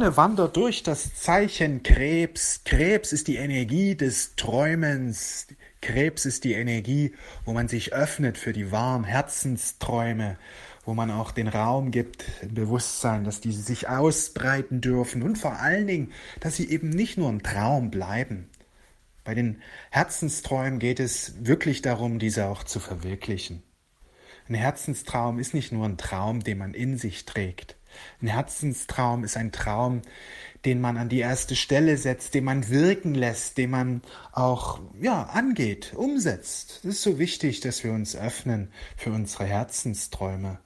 wandert durch das Zeichen Krebs. Krebs ist die Energie des Träumens. Krebs ist die Energie, wo man sich öffnet für die wahren Herzensträume, wo man auch den Raum gibt, Bewusstsein, dass diese sich ausbreiten dürfen und vor allen Dingen, dass sie eben nicht nur ein Traum bleiben. Bei den Herzensträumen geht es wirklich darum, diese auch zu verwirklichen. Ein Herzenstraum ist nicht nur ein Traum, den man in sich trägt. Ein Herzenstraum ist ein Traum, den man an die erste Stelle setzt, den man wirken lässt, den man auch ja, angeht, umsetzt. Es ist so wichtig, dass wir uns öffnen für unsere Herzensträume.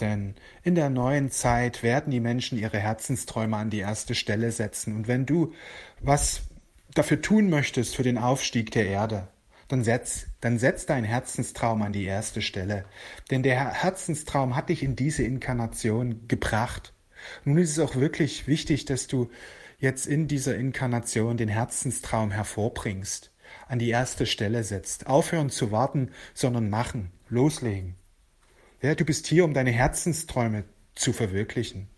Denn in der neuen Zeit werden die Menschen ihre Herzensträume an die erste Stelle setzen. Und wenn du was dafür tun möchtest für den Aufstieg der Erde, dann setz, dann setz deinen Herzenstraum an die erste Stelle. Denn der Herzenstraum hat dich in diese Inkarnation gebracht. Nun ist es auch wirklich wichtig, dass du jetzt in dieser Inkarnation den Herzenstraum hervorbringst, an die erste Stelle setzt. Aufhören zu warten, sondern machen, loslegen. Ja, du bist hier, um deine Herzensträume zu verwirklichen.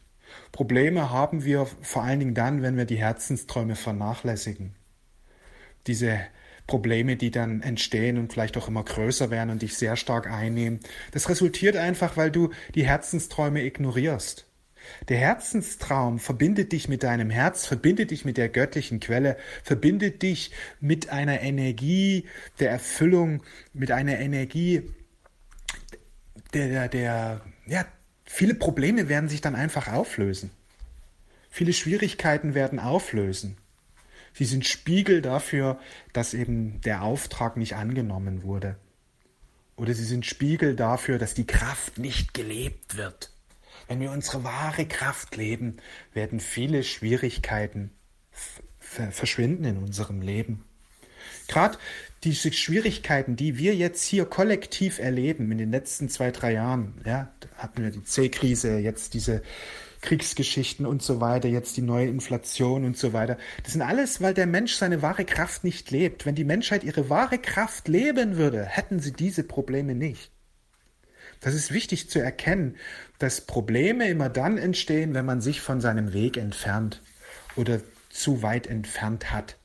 Probleme haben wir vor allen Dingen dann, wenn wir die Herzensträume vernachlässigen. Diese Probleme, die dann entstehen und vielleicht auch immer größer werden und dich sehr stark einnehmen. Das resultiert einfach, weil du die Herzensträume ignorierst. Der Herzenstraum verbindet dich mit deinem Herz, verbindet dich mit der göttlichen Quelle, verbindet dich mit einer Energie der Erfüllung, mit einer Energie der, der, der ja, viele Probleme werden sich dann einfach auflösen. Viele Schwierigkeiten werden auflösen. Sie sind Spiegel dafür, dass eben der Auftrag nicht angenommen wurde. Oder sie sind Spiegel dafür, dass die Kraft nicht gelebt wird. Wenn wir unsere wahre Kraft leben, werden viele Schwierigkeiten verschwinden in unserem Leben. Gerade diese Schwierigkeiten, die wir jetzt hier kollektiv erleben in den letzten zwei, drei Jahren, ja, hatten wir die C-Krise, jetzt diese Kriegsgeschichten und so weiter, jetzt die neue Inflation und so weiter. Das sind alles, weil der Mensch seine wahre Kraft nicht lebt. Wenn die Menschheit ihre wahre Kraft leben würde, hätten sie diese Probleme nicht. Das ist wichtig zu erkennen, dass Probleme immer dann entstehen, wenn man sich von seinem Weg entfernt oder zu weit entfernt hat.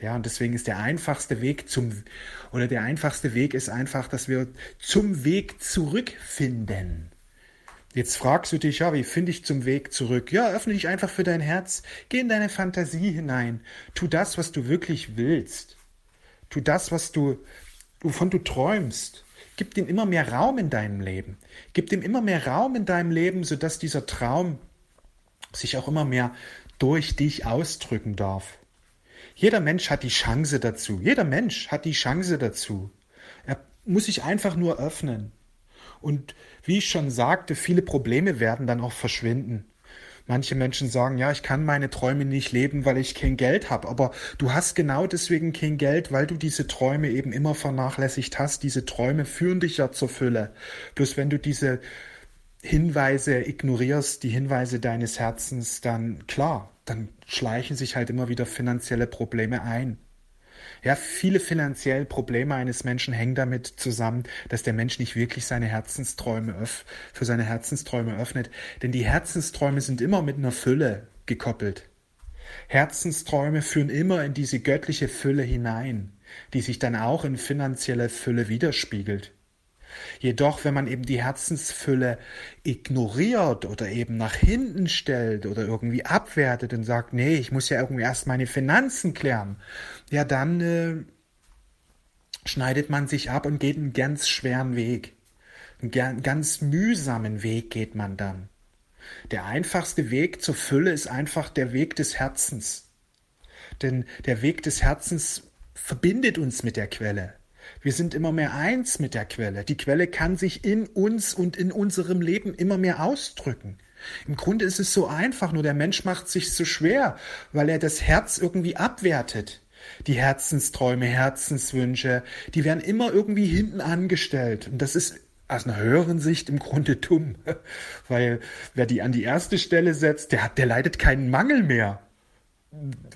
Ja, und deswegen ist der einfachste Weg zum, oder der einfachste Weg ist einfach, dass wir zum Weg zurückfinden. Jetzt fragst du dich, ja, wie finde ich zum Weg zurück? Ja, öffne dich einfach für dein Herz, geh in deine Fantasie hinein, tu das, was du wirklich willst. Tu das, was du, wovon du träumst. Gib dem immer mehr Raum in deinem Leben. Gib dem immer mehr Raum in deinem Leben, sodass dieser Traum sich auch immer mehr durch dich ausdrücken darf. Jeder Mensch hat die Chance dazu. Jeder Mensch hat die Chance dazu. Er muss sich einfach nur öffnen. Und wie ich schon sagte, viele Probleme werden dann auch verschwinden. Manche Menschen sagen, ja, ich kann meine Träume nicht leben, weil ich kein Geld habe. Aber du hast genau deswegen kein Geld, weil du diese Träume eben immer vernachlässigt hast. Diese Träume führen dich ja zur Fülle. Bloß wenn du diese Hinweise ignorierst, die Hinweise deines Herzens, dann klar, dann schleichen sich halt immer wieder finanzielle Probleme ein. Ja, viele finanzielle Probleme eines Menschen hängen damit zusammen, dass der Mensch nicht wirklich seine Herzensträume für seine Herzensträume öffnet. Denn die Herzensträume sind immer mit einer Fülle gekoppelt. Herzensträume führen immer in diese göttliche Fülle hinein, die sich dann auch in finanzieller Fülle widerspiegelt. Jedoch, wenn man eben die Herzensfülle ignoriert oder eben nach hinten stellt oder irgendwie abwertet und sagt, nee, ich muss ja irgendwie erst meine Finanzen klären, ja, dann äh, schneidet man sich ab und geht einen ganz schweren Weg. Einen ganz mühsamen Weg geht man dann. Der einfachste Weg zur Fülle ist einfach der Weg des Herzens. Denn der Weg des Herzens verbindet uns mit der Quelle. Wir sind immer mehr eins mit der Quelle. Die Quelle kann sich in uns und in unserem Leben immer mehr ausdrücken. Im Grunde ist es so einfach, nur der Mensch macht sich so schwer, weil er das Herz irgendwie abwertet. Die Herzensträume, Herzenswünsche, die werden immer irgendwie hinten angestellt. Und das ist aus einer höheren Sicht im Grunde dumm. Weil wer die an die erste Stelle setzt, der hat, der leidet keinen Mangel mehr.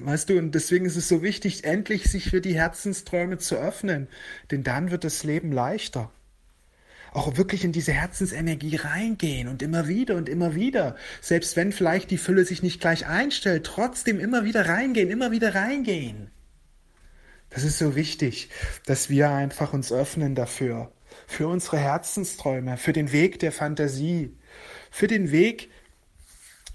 Weißt du, und deswegen ist es so wichtig, endlich sich für die Herzensträume zu öffnen, denn dann wird das Leben leichter. auch wirklich in diese Herzensenergie reingehen und immer wieder und immer wieder. Selbst wenn vielleicht die Fülle sich nicht gleich einstellt, trotzdem immer wieder reingehen, immer wieder reingehen. Das ist so wichtig, dass wir einfach uns öffnen dafür, für unsere Herzensträume, für den Weg der Fantasie, für den Weg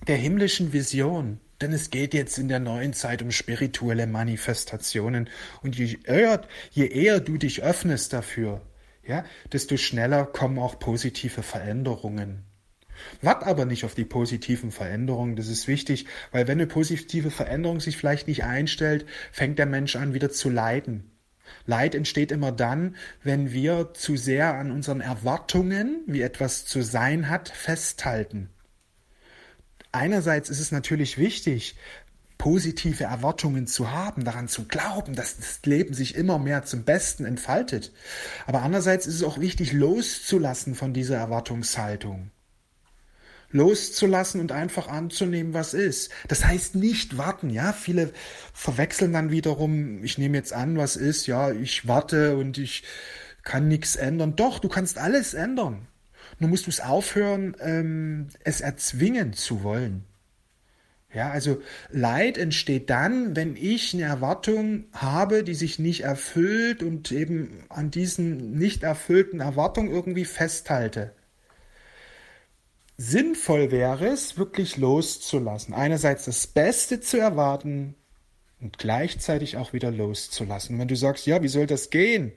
der himmlischen Vision. Denn es geht jetzt in der neuen Zeit um spirituelle Manifestationen. Und je eher, je eher du dich öffnest dafür, ja, desto schneller kommen auch positive Veränderungen. Wart aber nicht auf die positiven Veränderungen, das ist wichtig, weil wenn eine positive Veränderung sich vielleicht nicht einstellt, fängt der Mensch an wieder zu leiden. Leid entsteht immer dann, wenn wir zu sehr an unseren Erwartungen, wie etwas zu sein hat, festhalten. Einerseits ist es natürlich wichtig, positive Erwartungen zu haben, daran zu glauben, dass das Leben sich immer mehr zum Besten entfaltet. Aber andererseits ist es auch wichtig, loszulassen von dieser Erwartungshaltung. Loszulassen und einfach anzunehmen, was ist. Das heißt nicht warten, ja. Viele verwechseln dann wiederum, ich nehme jetzt an, was ist, ja, ich warte und ich kann nichts ändern. Doch, du kannst alles ändern. Nur musst du es aufhören, ähm, es erzwingen zu wollen. Ja, also Leid entsteht dann, wenn ich eine Erwartung habe, die sich nicht erfüllt und eben an diesen nicht erfüllten Erwartungen irgendwie festhalte. Sinnvoll wäre es, wirklich loszulassen. Einerseits das Beste zu erwarten und gleichzeitig auch wieder loszulassen. Wenn du sagst, ja, wie soll das gehen?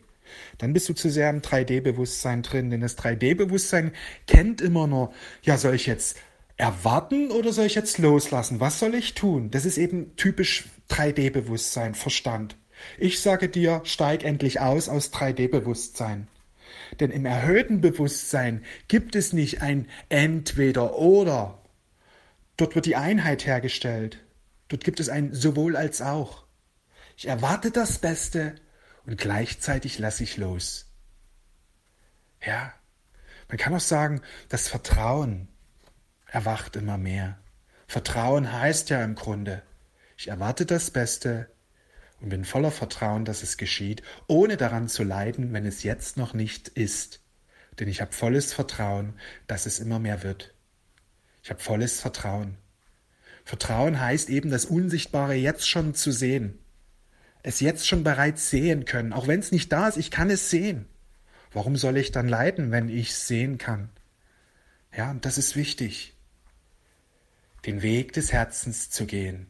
Dann bist du zu sehr im 3D-Bewusstsein drin, denn das 3D-Bewusstsein kennt immer nur, ja, soll ich jetzt erwarten oder soll ich jetzt loslassen? Was soll ich tun? Das ist eben typisch 3D-Bewusstsein, Verstand. Ich sage dir, steig endlich aus aus 3D-Bewusstsein. Denn im erhöhten Bewusstsein gibt es nicht ein entweder oder. Dort wird die Einheit hergestellt. Dort gibt es ein sowohl als auch. Ich erwarte das Beste und gleichzeitig lasse ich los. Ja, man kann auch sagen, das Vertrauen, erwacht immer mehr. Vertrauen heißt ja im Grunde, ich erwarte das Beste und bin voller Vertrauen, dass es geschieht, ohne daran zu leiden, wenn es jetzt noch nicht ist. Denn ich habe volles Vertrauen, dass es immer mehr wird. Ich habe volles Vertrauen. Vertrauen heißt eben, das Unsichtbare jetzt schon zu sehen. Es jetzt schon bereits sehen können, auch wenn es nicht da ist, ich kann es sehen. Warum soll ich dann leiden, wenn ich es sehen kann? Ja, und das ist wichtig den Weg des Herzens zu gehen.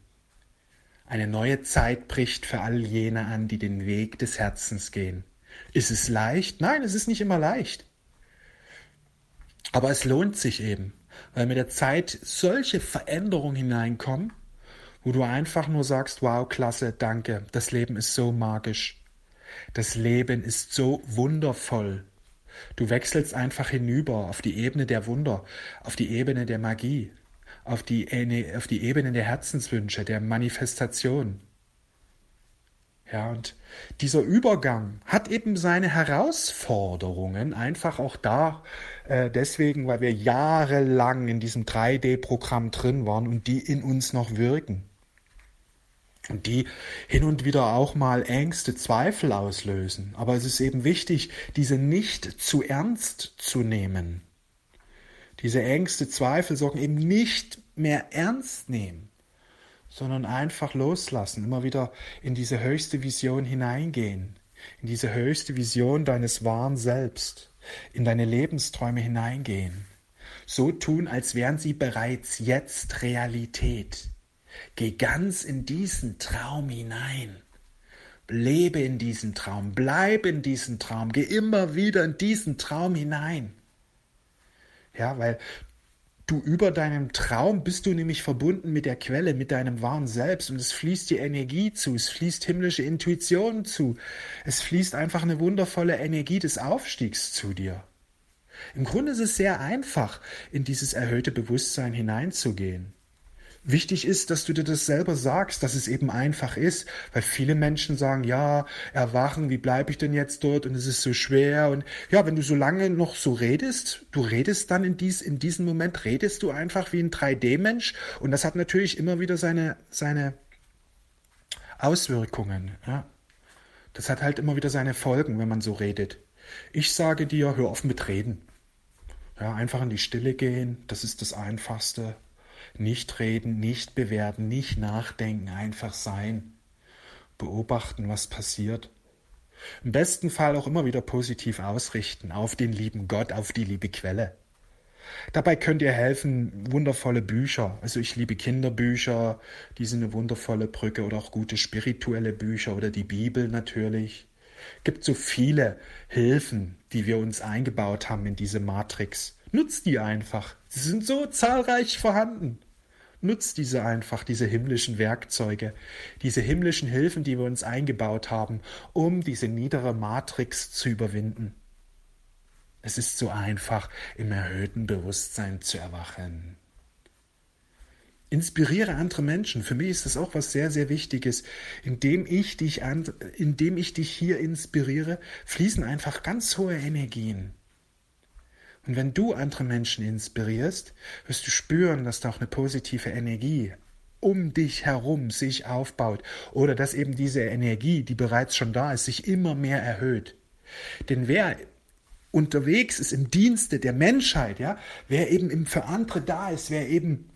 Eine neue Zeit bricht für all jene an, die den Weg des Herzens gehen. Ist es leicht? Nein, es ist nicht immer leicht. Aber es lohnt sich eben, weil mit der Zeit solche Veränderungen hineinkommen, wo du einfach nur sagst, wow, klasse, danke, das Leben ist so magisch. Das Leben ist so wundervoll. Du wechselst einfach hinüber auf die Ebene der Wunder, auf die Ebene der Magie, auf die, auf die Ebene der Herzenswünsche, der Manifestation. Ja, und dieser Übergang hat eben seine Herausforderungen, einfach auch da äh, deswegen, weil wir jahrelang in diesem 3D-Programm drin waren und die in uns noch wirken. Und die hin und wieder auch mal Ängste, Zweifel auslösen. Aber es ist eben wichtig, diese nicht zu ernst zu nehmen. Diese Ängste, Zweifel, Sorgen eben nicht mehr ernst nehmen, sondern einfach loslassen, immer wieder in diese höchste Vision hineingehen, in diese höchste Vision deines wahren Selbst, in deine Lebensträume hineingehen. So tun, als wären sie bereits jetzt Realität. Geh ganz in diesen Traum hinein. Lebe in diesen Traum, bleib in diesen Traum, geh immer wieder in diesen Traum hinein. Ja, weil du über deinem Traum bist du nämlich verbunden mit der Quelle, mit deinem wahren Selbst und es fließt die Energie zu, es fließt himmlische Intuition zu, es fließt einfach eine wundervolle Energie des Aufstiegs zu dir. Im Grunde ist es sehr einfach, in dieses erhöhte Bewusstsein hineinzugehen. Wichtig ist, dass du dir das selber sagst, dass es eben einfach ist, weil viele Menschen sagen, ja, erwachen, wie bleibe ich denn jetzt dort und es ist so schwer und ja, wenn du so lange noch so redest, du redest dann in, dies, in diesem Moment, redest du einfach wie ein 3D-Mensch und das hat natürlich immer wieder seine, seine Auswirkungen, ja. Das hat halt immer wieder seine Folgen, wenn man so redet. Ich sage dir, hör auf mit Reden. Ja, einfach in die Stille gehen, das ist das Einfachste. Nicht reden, nicht bewerten, nicht nachdenken, einfach sein. Beobachten, was passiert. Im besten Fall auch immer wieder positiv ausrichten auf den lieben Gott, auf die liebe Quelle. Dabei könnt ihr helfen, wundervolle Bücher. Also ich liebe Kinderbücher, die sind eine wundervolle Brücke oder auch gute spirituelle Bücher oder die Bibel natürlich. Gibt so viele Hilfen, die wir uns eingebaut haben in diese Matrix. Nutzt die einfach. Sie sind so zahlreich vorhanden. Nutzt diese einfach, diese himmlischen Werkzeuge, diese himmlischen Hilfen, die wir uns eingebaut haben, um diese niedere Matrix zu überwinden. Es ist so einfach, im erhöhten Bewusstsein zu erwachen. Inspiriere andere Menschen. Für mich ist das auch was sehr, sehr Wichtiges. Indem ich dich, an, indem ich dich hier inspiriere, fließen einfach ganz hohe Energien. Und wenn du andere Menschen inspirierst, wirst du spüren, dass da auch eine positive Energie um dich herum sich aufbaut oder dass eben diese Energie, die bereits schon da ist, sich immer mehr erhöht. Denn wer unterwegs ist im Dienste der Menschheit, ja, wer eben für andere da ist, wer eben,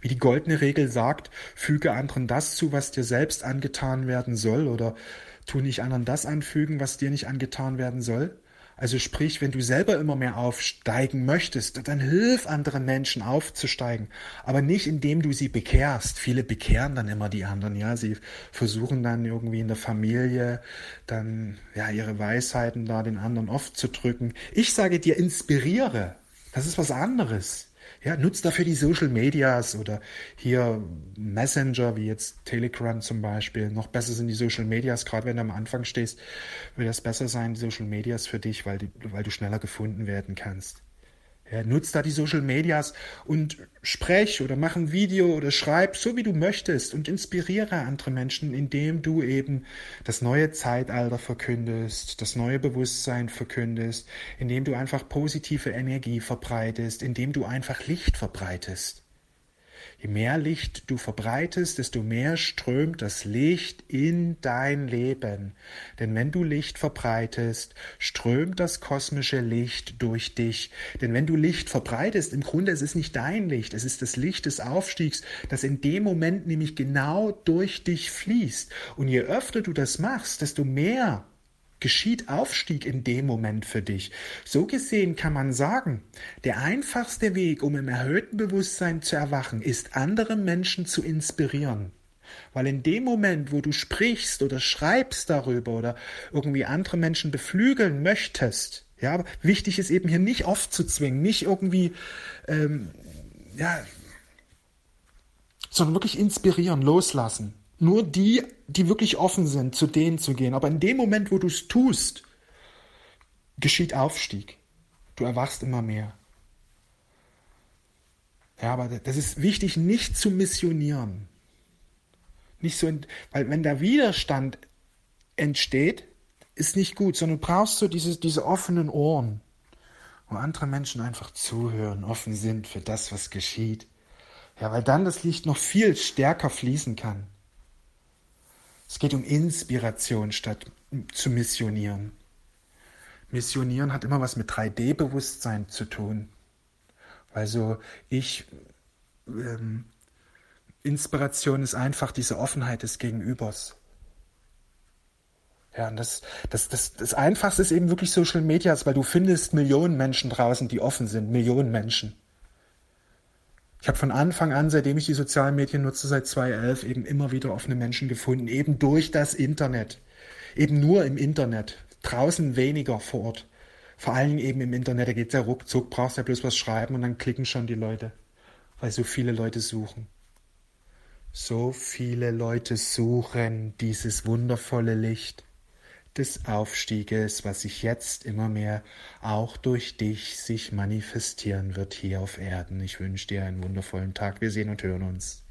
wie die goldene Regel sagt, füge anderen das zu, was dir selbst angetan werden soll, oder tu nicht anderen das anfügen, was dir nicht angetan werden soll, also sprich, wenn du selber immer mehr aufsteigen möchtest, dann hilf anderen Menschen aufzusteigen, aber nicht indem du sie bekehrst. Viele bekehren dann immer die anderen, ja, sie versuchen dann irgendwie in der Familie dann ja ihre Weisheiten da den anderen oft zu drücken. Ich sage dir, inspiriere. Das ist was anderes. Ja, nutzt dafür die Social Medias oder hier Messenger, wie jetzt Telegram zum Beispiel. Noch besser sind die Social Medias, gerade wenn du am Anfang stehst, wird das besser sein, Social Medias für dich, weil, die, weil du schneller gefunden werden kannst. Ja, nutz da die Social Medias und sprech oder mach ein Video oder schreib so wie du möchtest und inspiriere andere Menschen, indem du eben das neue Zeitalter verkündest, das neue Bewusstsein verkündest, indem du einfach positive Energie verbreitest, indem du einfach Licht verbreitest. Je mehr Licht du verbreitest, desto mehr strömt das Licht in dein Leben. Denn wenn du Licht verbreitest, strömt das kosmische Licht durch dich. Denn wenn du Licht verbreitest, im Grunde es ist nicht dein Licht, es ist das Licht des Aufstiegs, das in dem Moment nämlich genau durch dich fließt. Und je öfter du das machst, desto mehr geschieht Aufstieg in dem Moment für dich. So gesehen kann man sagen, der einfachste Weg, um im erhöhten Bewusstsein zu erwachen, ist, andere Menschen zu inspirieren. Weil in dem Moment, wo du sprichst oder schreibst darüber oder irgendwie andere Menschen beflügeln möchtest, ja, aber wichtig ist eben hier nicht aufzuzwingen, nicht irgendwie, ähm, ja, sondern wirklich inspirieren, loslassen nur die, die wirklich offen sind, zu denen zu gehen. Aber in dem Moment, wo du es tust, geschieht Aufstieg. Du erwachst immer mehr. Ja, aber das ist wichtig, nicht zu missionieren. Nicht so, weil wenn der Widerstand entsteht, ist nicht gut, sondern du brauchst so diese, diese offenen Ohren, wo andere Menschen einfach zuhören, offen sind für das, was geschieht. Ja, weil dann das Licht noch viel stärker fließen kann. Es geht um Inspiration statt zu missionieren. Missionieren hat immer was mit 3D-Bewusstsein zu tun. Also ich, ähm, Inspiration ist einfach diese Offenheit des Gegenübers. Ja, und das, das, das, das Einfachste ist eben wirklich Social Medias, weil du findest Millionen Menschen draußen, die offen sind, Millionen Menschen. Ich habe von Anfang an, seitdem ich die sozialen Medien nutze, seit 2011, eben immer wieder offene Menschen gefunden, eben durch das Internet. Eben nur im Internet. Draußen weniger vor Ort. Vor allem eben im Internet, da geht ja ruckzuck, brauchst ja bloß was schreiben und dann klicken schon die Leute. Weil so viele Leute suchen. So viele Leute suchen dieses wundervolle Licht des Aufstieges, was sich jetzt immer mehr auch durch dich sich manifestieren wird hier auf Erden. Ich wünsche dir einen wundervollen Tag. Wir sehen und hören uns.